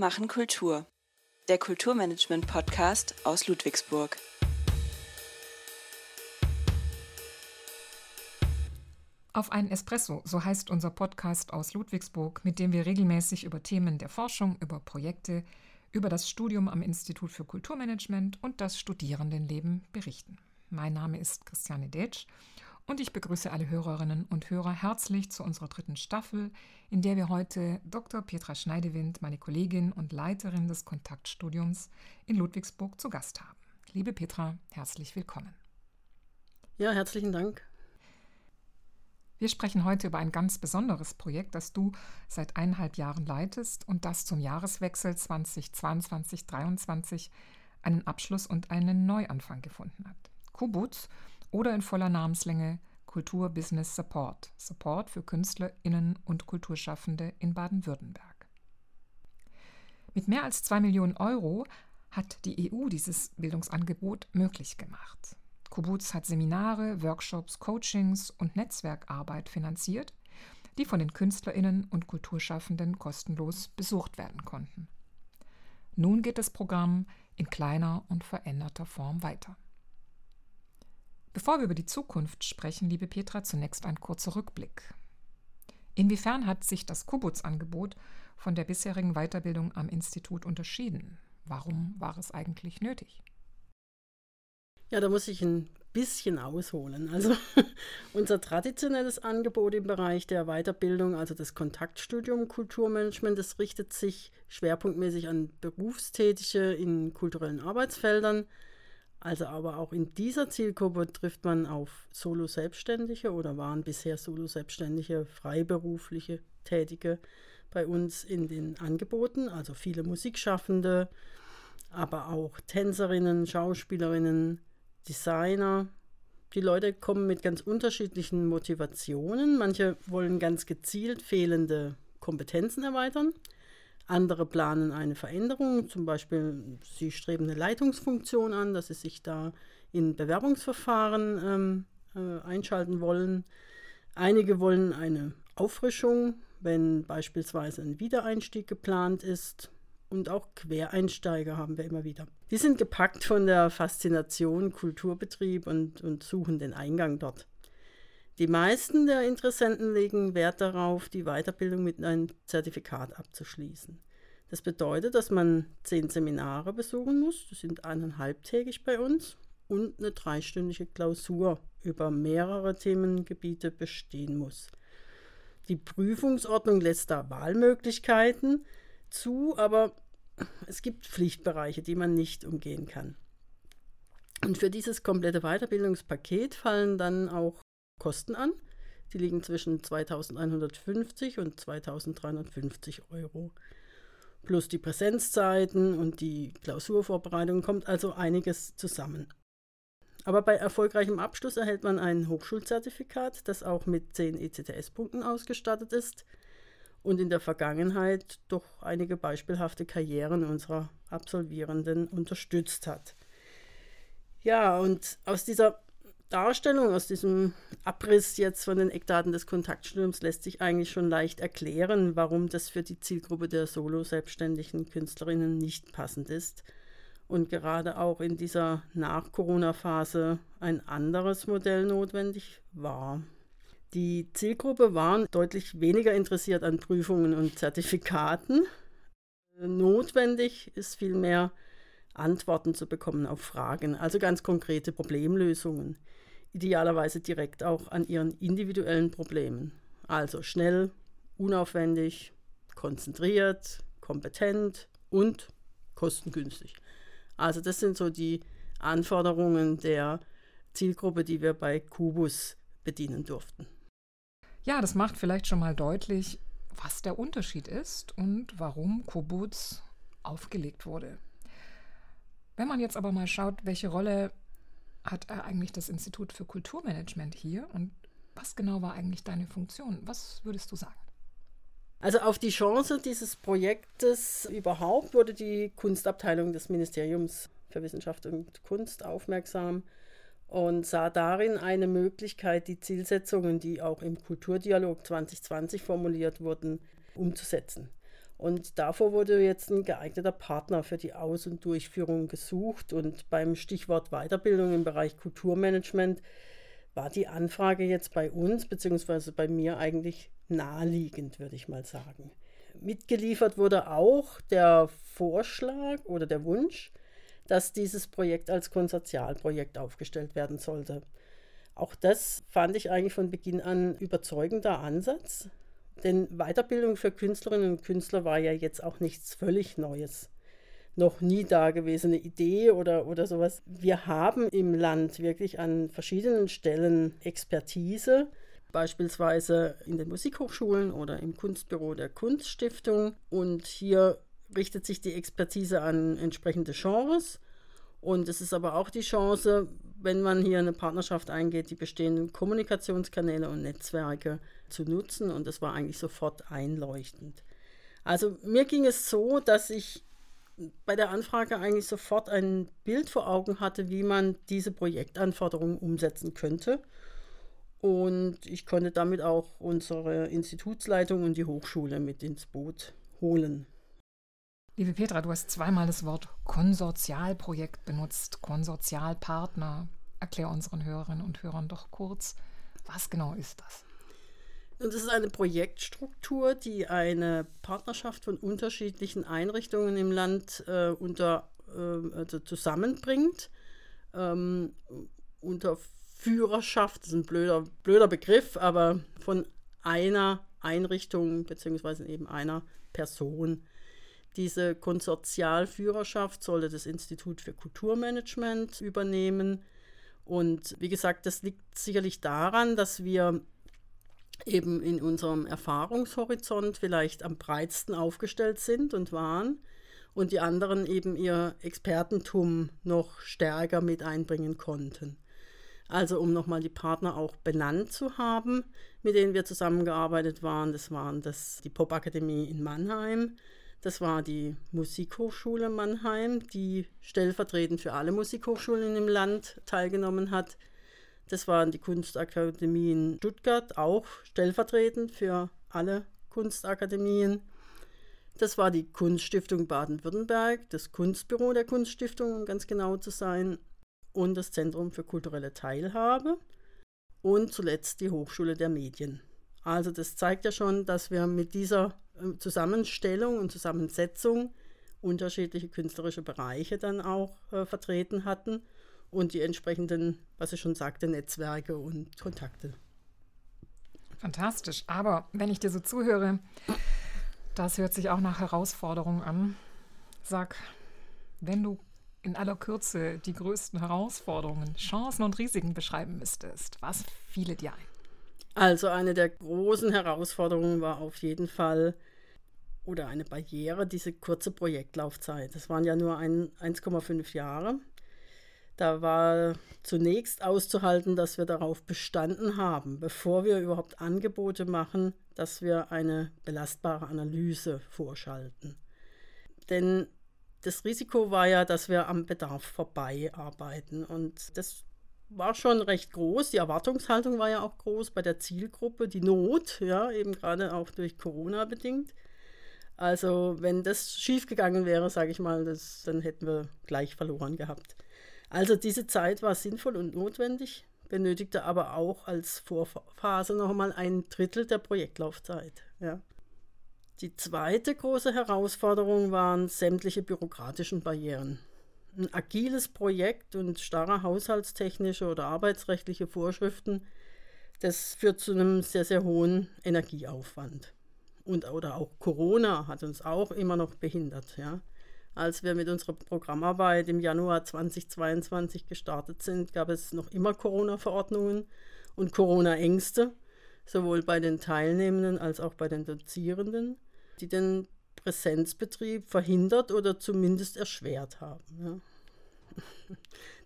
machen Kultur. Der Kulturmanagement-Podcast aus Ludwigsburg. Auf ein Espresso, so heißt unser Podcast aus Ludwigsburg, mit dem wir regelmäßig über Themen der Forschung, über Projekte, über das Studium am Institut für Kulturmanagement und das Studierendenleben berichten. Mein Name ist Christiane Detsch und ich begrüße alle Hörerinnen und Hörer herzlich zu unserer dritten Staffel, in der wir heute Dr. Petra Schneidewind, meine Kollegin und Leiterin des Kontaktstudiums in Ludwigsburg, zu Gast haben. Liebe Petra, herzlich willkommen. Ja, herzlichen Dank. Wir sprechen heute über ein ganz besonderes Projekt, das du seit eineinhalb Jahren leitest und das zum Jahreswechsel 2022-2023 einen Abschluss und einen Neuanfang gefunden hat. Kubutz oder in voller Namenslänge Kultur Business Support, Support für KünstlerInnen und Kulturschaffende in Baden-Württemberg. Mit mehr als zwei Millionen Euro hat die EU dieses Bildungsangebot möglich gemacht. Kubuz hat Seminare, Workshops, Coachings und Netzwerkarbeit finanziert, die von den KünstlerInnen und Kulturschaffenden kostenlos besucht werden konnten. Nun geht das Programm in kleiner und veränderter Form weiter. Bevor wir über die Zukunft sprechen, liebe Petra, zunächst ein kurzer Rückblick. Inwiefern hat sich das Kubutz-Angebot von der bisherigen Weiterbildung am Institut unterschieden? Warum war es eigentlich nötig? Ja, da muss ich ein bisschen ausholen. Also unser traditionelles Angebot im Bereich der Weiterbildung, also das Kontaktstudium Kulturmanagement, das richtet sich schwerpunktmäßig an Berufstätige in kulturellen Arbeitsfeldern, also aber auch in dieser Zielgruppe trifft man auf Solo-Selbstständige oder waren bisher Solo-Selbstständige, freiberufliche Tätige bei uns in den Angeboten, also viele Musikschaffende, aber auch Tänzerinnen, Schauspielerinnen, Designer. Die Leute kommen mit ganz unterschiedlichen Motivationen. Manche wollen ganz gezielt fehlende Kompetenzen erweitern. Andere planen eine Veränderung, zum Beispiel sie streben eine Leitungsfunktion an, dass sie sich da in Bewerbungsverfahren ähm, äh, einschalten wollen. Einige wollen eine Auffrischung, wenn beispielsweise ein Wiedereinstieg geplant ist. Und auch Quereinsteiger haben wir immer wieder. Die sind gepackt von der Faszination Kulturbetrieb und, und suchen den Eingang dort. Die meisten der Interessenten legen Wert darauf, die Weiterbildung mit einem Zertifikat abzuschließen. Das bedeutet, dass man zehn Seminare besuchen muss, die sind eineinhalbtägig bei uns, und eine dreistündige Klausur über mehrere Themengebiete bestehen muss. Die Prüfungsordnung lässt da Wahlmöglichkeiten zu, aber es gibt Pflichtbereiche, die man nicht umgehen kann. Und für dieses komplette Weiterbildungspaket fallen dann auch Kosten an. Die liegen zwischen 2150 und 2350 Euro. Plus die Präsenzzeiten und die Klausurvorbereitung kommt also einiges zusammen. Aber bei erfolgreichem Abschluss erhält man ein Hochschulzertifikat, das auch mit 10 ECTS-Punkten ausgestattet ist und in der Vergangenheit doch einige beispielhafte Karrieren unserer Absolvierenden unterstützt hat. Ja, und aus dieser Darstellung, aus diesem Abriss jetzt von den Eckdaten des Kontaktstudiums lässt sich eigentlich schon leicht erklären, warum das für die Zielgruppe der solo-selbstständigen Künstlerinnen nicht passend ist und gerade auch in dieser Nach-Corona-Phase ein anderes Modell notwendig war. Die Zielgruppe waren deutlich weniger interessiert an Prüfungen und Zertifikaten. Notwendig ist vielmehr Antworten zu bekommen auf Fragen, also ganz konkrete Problemlösungen idealerweise direkt auch an ihren individuellen Problemen. Also schnell, unaufwendig, konzentriert, kompetent und kostengünstig. Also das sind so die Anforderungen der Zielgruppe, die wir bei Kubus bedienen durften. Ja, das macht vielleicht schon mal deutlich, was der Unterschied ist und warum Kubus aufgelegt wurde. Wenn man jetzt aber mal schaut, welche Rolle hat er eigentlich das Institut für Kulturmanagement hier und was genau war eigentlich deine Funktion? Was würdest du sagen? Also auf die Chance dieses Projektes überhaupt wurde die Kunstabteilung des Ministeriums für Wissenschaft und Kunst aufmerksam und sah darin eine Möglichkeit, die Zielsetzungen, die auch im Kulturdialog 2020 formuliert wurden, umzusetzen. Und davor wurde jetzt ein geeigneter Partner für die Aus- und Durchführung gesucht. Und beim Stichwort Weiterbildung im Bereich Kulturmanagement war die Anfrage jetzt bei uns, beziehungsweise bei mir eigentlich naheliegend, würde ich mal sagen. Mitgeliefert wurde auch der Vorschlag oder der Wunsch, dass dieses Projekt als Konsortialprojekt aufgestellt werden sollte. Auch das fand ich eigentlich von Beginn an überzeugender Ansatz, denn Weiterbildung für Künstlerinnen und Künstler war ja jetzt auch nichts völlig Neues. Noch nie dagewesene Idee oder, oder sowas. Wir haben im Land wirklich an verschiedenen Stellen Expertise, beispielsweise in den Musikhochschulen oder im Kunstbüro der Kunststiftung. Und hier richtet sich die Expertise an entsprechende Genres. Und es ist aber auch die Chance, wenn man hier eine Partnerschaft eingeht, die bestehenden Kommunikationskanäle und Netzwerke zu nutzen. Und das war eigentlich sofort einleuchtend. Also mir ging es so, dass ich bei der Anfrage eigentlich sofort ein Bild vor Augen hatte, wie man diese Projektanforderungen umsetzen könnte. Und ich konnte damit auch unsere Institutsleitung und die Hochschule mit ins Boot holen. Liebe Petra, du hast zweimal das Wort Konsortialprojekt benutzt, Konsortialpartner. Erklär unseren Hörerinnen und Hörern doch kurz, was genau ist das? Und es ist eine Projektstruktur, die eine Partnerschaft von unterschiedlichen Einrichtungen im Land äh, unter, äh, also zusammenbringt. Ähm, unter Führerschaft, das ist ein blöder, blöder Begriff, aber von einer Einrichtung bzw. eben einer Person diese Konsortialführerschaft sollte das Institut für Kulturmanagement übernehmen. Und wie gesagt, das liegt sicherlich daran, dass wir eben in unserem Erfahrungshorizont vielleicht am breitsten aufgestellt sind und waren und die anderen eben ihr Expertentum noch stärker mit einbringen konnten. Also um nochmal die Partner auch benannt zu haben, mit denen wir zusammengearbeitet waren, das waren das die Popakademie in Mannheim, das war die Musikhochschule Mannheim, die stellvertretend für alle Musikhochschulen im Land teilgenommen hat. Das waren die Kunstakademien Stuttgart, auch stellvertretend für alle Kunstakademien. Das war die Kunststiftung Baden-Württemberg, das Kunstbüro der Kunststiftung, um ganz genau zu sein, und das Zentrum für kulturelle Teilhabe und zuletzt die Hochschule der Medien. Also das zeigt ja schon, dass wir mit dieser Zusammenstellung und Zusammensetzung unterschiedliche künstlerische Bereiche dann auch äh, vertreten hatten und die entsprechenden, was ich schon sagte, Netzwerke und Kontakte. Fantastisch. Aber wenn ich dir so zuhöre, das hört sich auch nach Herausforderungen an. Sag, wenn du in aller Kürze die größten Herausforderungen, Chancen und Risiken beschreiben müsstest, was fiele dir ein? Also eine der großen Herausforderungen war auf jeden Fall oder eine Barriere, diese kurze Projektlaufzeit. Das waren ja nur 1,5 Jahre. Da war zunächst auszuhalten, dass wir darauf bestanden haben, bevor wir überhaupt Angebote machen, dass wir eine belastbare Analyse vorschalten. Denn das Risiko war ja, dass wir am Bedarf vorbei arbeiten. Und das war schon recht groß. Die Erwartungshaltung war ja auch groß bei der Zielgruppe, die Not, ja, eben gerade auch durch Corona bedingt. Also, wenn das schiefgegangen wäre, sage ich mal, das, dann hätten wir gleich verloren gehabt. Also, diese Zeit war sinnvoll und notwendig, benötigte aber auch als Vorphase nochmal ein Drittel der Projektlaufzeit. Ja. Die zweite große Herausforderung waren sämtliche bürokratischen Barrieren. Ein agiles Projekt und starre haushaltstechnische oder arbeitsrechtliche Vorschriften, das führt zu einem sehr, sehr hohen Energieaufwand. Und, oder auch Corona hat uns auch immer noch behindert. Ja. Als wir mit unserer Programmarbeit im Januar 2022 gestartet sind, gab es noch immer Corona-Verordnungen und Corona-Ängste, sowohl bei den Teilnehmenden als auch bei den Dozierenden, die den Präsenzbetrieb verhindert oder zumindest erschwert haben. Ja.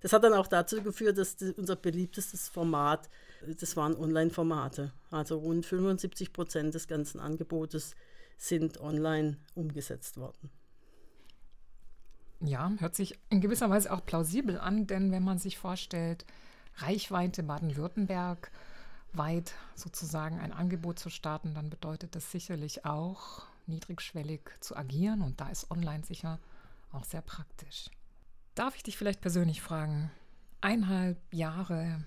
Das hat dann auch dazu geführt, dass unser beliebtestes Format, das waren Online-Formate. Also rund 75 Prozent des ganzen Angebotes sind online umgesetzt worden. Ja, hört sich in gewisser Weise auch plausibel an, denn wenn man sich vorstellt, Reichweite Baden-Württemberg weit sozusagen ein Angebot zu starten, dann bedeutet das sicherlich auch niedrigschwellig zu agieren und da ist online sicher auch sehr praktisch. Darf ich dich vielleicht persönlich fragen, eineinhalb Jahre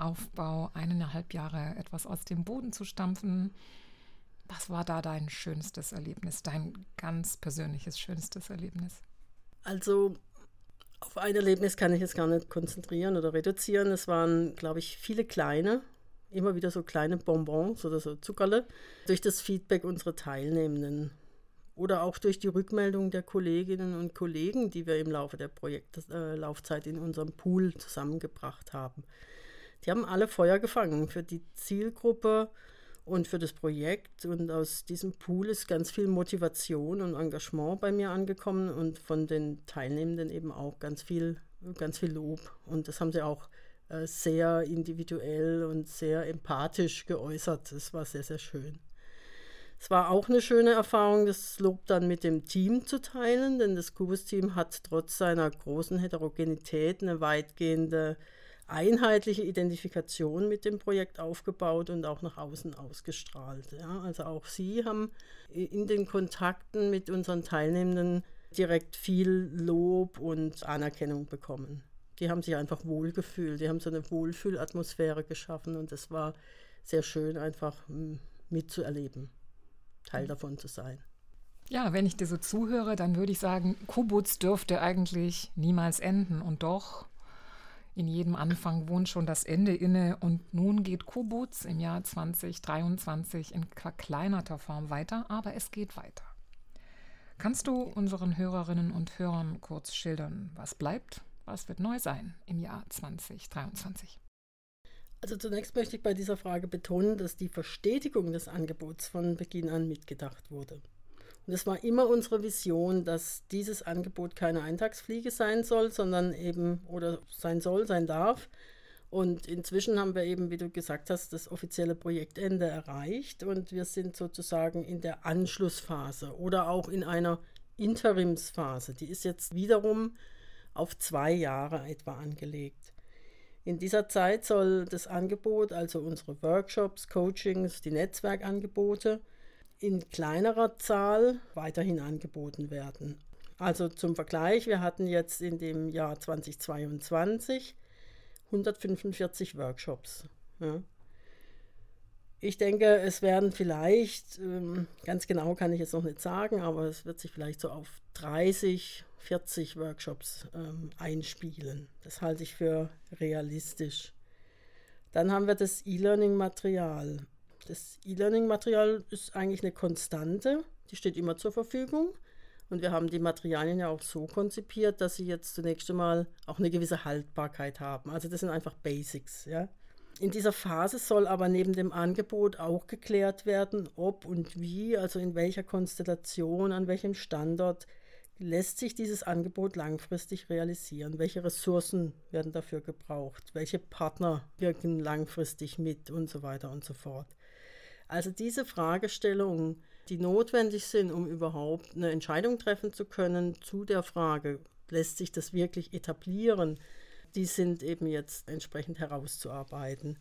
Aufbau, eineinhalb Jahre etwas aus dem Boden zu stampfen, was war da dein schönstes Erlebnis, dein ganz persönliches schönstes Erlebnis? Also auf ein Erlebnis kann ich jetzt gar nicht konzentrieren oder reduzieren. Es waren, glaube ich, viele kleine, immer wieder so kleine Bonbons oder so Zuckerle durch das Feedback unserer Teilnehmenden oder auch durch die Rückmeldung der Kolleginnen und Kollegen, die wir im Laufe der Projektlaufzeit äh, in unserem Pool zusammengebracht haben. Die haben alle Feuer gefangen für die Zielgruppe und für das Projekt. Und aus diesem Pool ist ganz viel Motivation und Engagement bei mir angekommen und von den Teilnehmenden eben auch ganz viel, ganz viel Lob. Und das haben sie auch äh, sehr individuell und sehr empathisch geäußert. Das war sehr, sehr schön. Es war auch eine schöne Erfahrung, das Lob dann mit dem Team zu teilen, denn das Kubus-Team hat trotz seiner großen Heterogenität eine weitgehende einheitliche Identifikation mit dem Projekt aufgebaut und auch nach außen ausgestrahlt. Ja. Also auch Sie haben in den Kontakten mit unseren Teilnehmenden direkt viel Lob und Anerkennung bekommen die haben sich einfach wohlgefühlt. Die haben so eine Wohlfühlatmosphäre geschaffen und es war sehr schön, einfach hm, mitzuerleben, Teil davon zu sein. Ja, wenn ich dir so zuhöre, dann würde ich sagen, Kubutz dürfte eigentlich niemals enden. Und doch, in jedem Anfang wohnt schon das Ende inne. Und nun geht Kubutz im Jahr 2023 in verkleinerter Form weiter, aber es geht weiter. Kannst du unseren Hörerinnen und Hörern kurz schildern, was bleibt was wird neu sein im Jahr 2023? Also zunächst möchte ich bei dieser Frage betonen, dass die Verstetigung des Angebots von Beginn an mitgedacht wurde. Und es war immer unsere Vision, dass dieses Angebot keine Eintagsfliege sein soll, sondern eben oder sein soll, sein darf. Und inzwischen haben wir eben, wie du gesagt hast, das offizielle Projektende erreicht und wir sind sozusagen in der Anschlussphase oder auch in einer Interimsphase. Die ist jetzt wiederum auf zwei Jahre etwa angelegt. In dieser Zeit soll das Angebot, also unsere Workshops, Coachings, die Netzwerkangebote, in kleinerer Zahl weiterhin angeboten werden. Also zum Vergleich, wir hatten jetzt in dem Jahr 2022 145 Workshops. Ja. Ich denke, es werden vielleicht, ähm, ganz genau kann ich jetzt noch nicht sagen, aber es wird sich vielleicht so auf 30, 40 Workshops ähm, einspielen. Das halte ich für realistisch. Dann haben wir das E-Learning-Material. Das E-Learning-Material ist eigentlich eine Konstante, die steht immer zur Verfügung. Und wir haben die Materialien ja auch so konzipiert, dass sie jetzt zunächst einmal auch eine gewisse Haltbarkeit haben. Also das sind einfach Basics. Ja? In dieser Phase soll aber neben dem Angebot auch geklärt werden, ob und wie, also in welcher Konstellation, an welchem Standort lässt sich dieses Angebot langfristig realisieren? Welche Ressourcen werden dafür gebraucht? Welche Partner wirken langfristig mit und so weiter und so fort? Also diese Fragestellungen, die notwendig sind, um überhaupt eine Entscheidung treffen zu können zu der Frage, lässt sich das wirklich etablieren, die sind eben jetzt entsprechend herauszuarbeiten.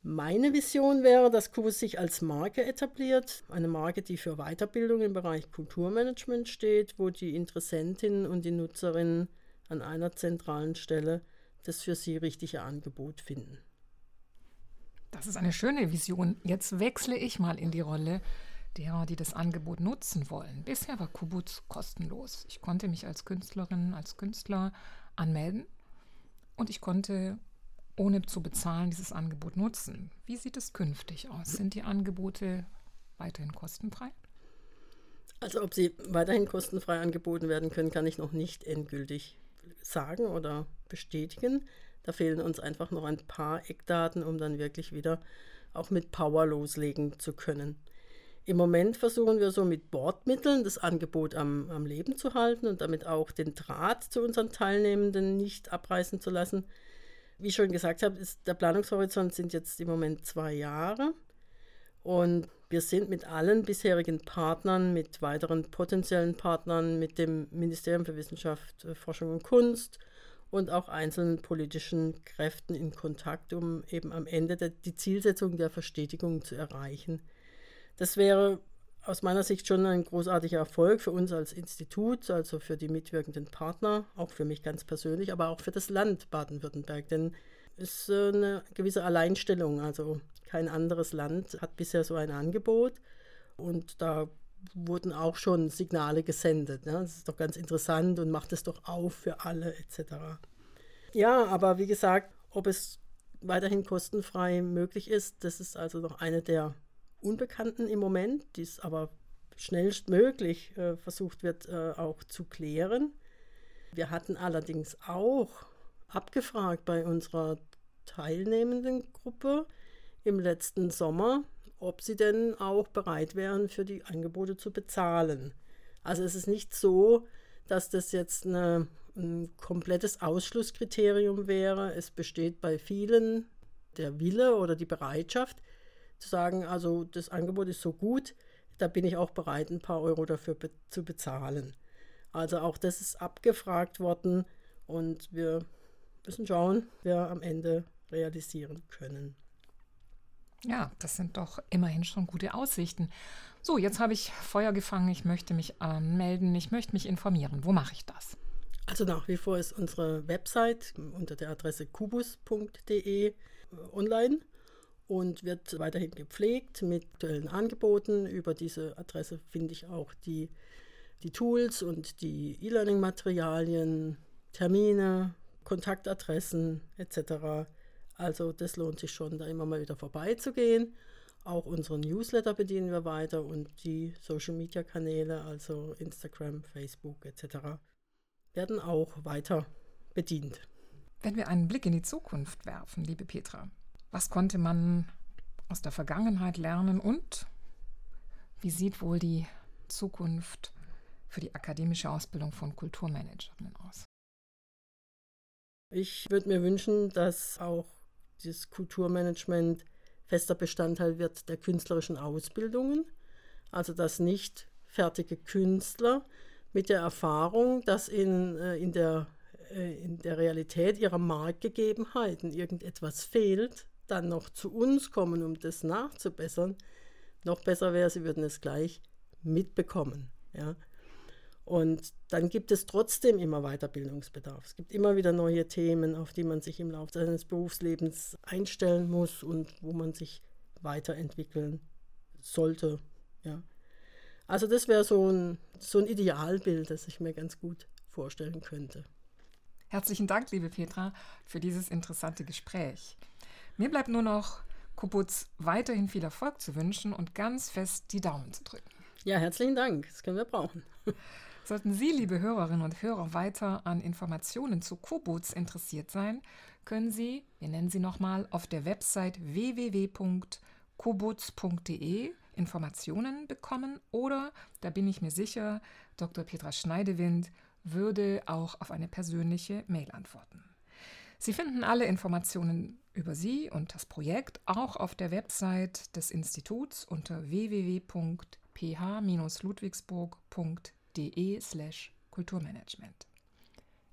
Meine Vision wäre, dass Kubus sich als Marke etabliert, eine Marke, die für Weiterbildung im Bereich Kulturmanagement steht, wo die Interessentinnen und die Nutzerinnen an einer zentralen Stelle das für sie richtige Angebot finden. Das ist eine schöne Vision. Jetzt wechsle ich mal in die Rolle derer, die das Angebot nutzen wollen. Bisher war Kubuz kostenlos. Ich konnte mich als Künstlerin, als Künstler anmelden und ich konnte ohne zu bezahlen dieses Angebot nutzen. Wie sieht es künftig aus? Sind die Angebote weiterhin kostenfrei? Also ob sie weiterhin kostenfrei angeboten werden können, kann ich noch nicht endgültig sagen oder bestätigen. Da fehlen uns einfach noch ein paar Eckdaten, um dann wirklich wieder auch mit Power loslegen zu können. Im Moment versuchen wir so mit Bordmitteln das Angebot am, am Leben zu halten und damit auch den Draht zu unseren Teilnehmenden nicht abreißen zu lassen wie ich schon gesagt habe, ist, der Planungshorizont sind jetzt im Moment zwei Jahre. Und wir sind mit allen bisherigen Partnern, mit weiteren potenziellen Partnern, mit dem Ministerium für Wissenschaft, äh, Forschung und Kunst und auch einzelnen politischen Kräften in Kontakt, um eben am Ende der, die Zielsetzung der Verstetigung zu erreichen. Das wäre aus meiner Sicht schon ein großartiger Erfolg für uns als Institut, also für die mitwirkenden Partner, auch für mich ganz persönlich, aber auch für das Land Baden-Württemberg. Denn es ist eine gewisse Alleinstellung. Also kein anderes Land hat bisher so ein Angebot. Und da wurden auch schon Signale gesendet. Ne? Das ist doch ganz interessant und macht es doch auf für alle etc. Ja, aber wie gesagt, ob es weiterhin kostenfrei möglich ist, das ist also noch eine der Unbekannten im Moment, die es aber schnellstmöglich äh, versucht wird äh, auch zu klären. Wir hatten allerdings auch abgefragt bei unserer teilnehmenden Gruppe im letzten Sommer, ob sie denn auch bereit wären, für die Angebote zu bezahlen. Also es ist nicht so, dass das jetzt eine, ein komplettes Ausschlusskriterium wäre. Es besteht bei vielen der Wille oder die Bereitschaft, zu sagen, also das Angebot ist so gut, da bin ich auch bereit, ein paar Euro dafür be zu bezahlen. Also auch das ist abgefragt worden und wir müssen schauen, wer am Ende realisieren können. Ja, das sind doch immerhin schon gute Aussichten. So, jetzt habe ich Feuer gefangen, ich möchte mich anmelden, ich möchte mich informieren. Wo mache ich das? Also nach wie vor ist unsere Website unter der Adresse kubus.de äh, online und wird weiterhin gepflegt mit aktuellen Angeboten. Über diese Adresse finde ich auch die, die Tools und die E-Learning-Materialien, Termine, Kontaktadressen etc. Also das lohnt sich schon, da immer mal wieder vorbeizugehen. Auch unseren Newsletter bedienen wir weiter und die Social-Media-Kanäle, also Instagram, Facebook etc., werden auch weiter bedient. Wenn wir einen Blick in die Zukunft werfen, liebe Petra, was konnte man aus der Vergangenheit lernen und wie sieht wohl die Zukunft für die akademische Ausbildung von Kulturmanagern aus? Ich würde mir wünschen, dass auch das Kulturmanagement fester Bestandteil wird der künstlerischen Ausbildungen. Also dass nicht fertige Künstler mit der Erfahrung, dass in, äh, in, der, äh, in der Realität ihrer Marktgegebenheiten irgendetwas fehlt, dann noch zu uns kommen, um das nachzubessern, noch besser wäre, sie würden es gleich mitbekommen. Ja? Und dann gibt es trotzdem immer Weiterbildungsbedarf. Es gibt immer wieder neue Themen, auf die man sich im Laufe seines Berufslebens einstellen muss und wo man sich weiterentwickeln sollte. Ja. Also das wäre so ein, so ein Idealbild, das ich mir ganz gut vorstellen könnte. Herzlichen Dank, liebe Petra, für dieses interessante Gespräch. Mir bleibt nur noch Kubutz weiterhin viel Erfolg zu wünschen und ganz fest die Daumen zu drücken. Ja, herzlichen Dank. Das können wir brauchen. Sollten Sie, liebe Hörerinnen und Hörer, weiter an Informationen zu Kubutz interessiert sein, können Sie, wir nennen sie nochmal, auf der Website www.kubutz.de Informationen bekommen oder, da bin ich mir sicher, Dr. Petra Schneidewind würde auch auf eine persönliche Mail antworten. Sie finden alle Informationen über Sie und das Projekt auch auf der Website des Instituts unter www.ph-ludwigsburg.de/slash Kulturmanagement.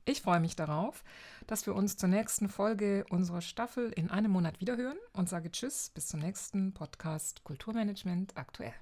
Ich freue mich darauf, dass wir uns zur nächsten Folge unserer Staffel in einem Monat wiederhören und sage Tschüss bis zum nächsten Podcast Kulturmanagement aktuell.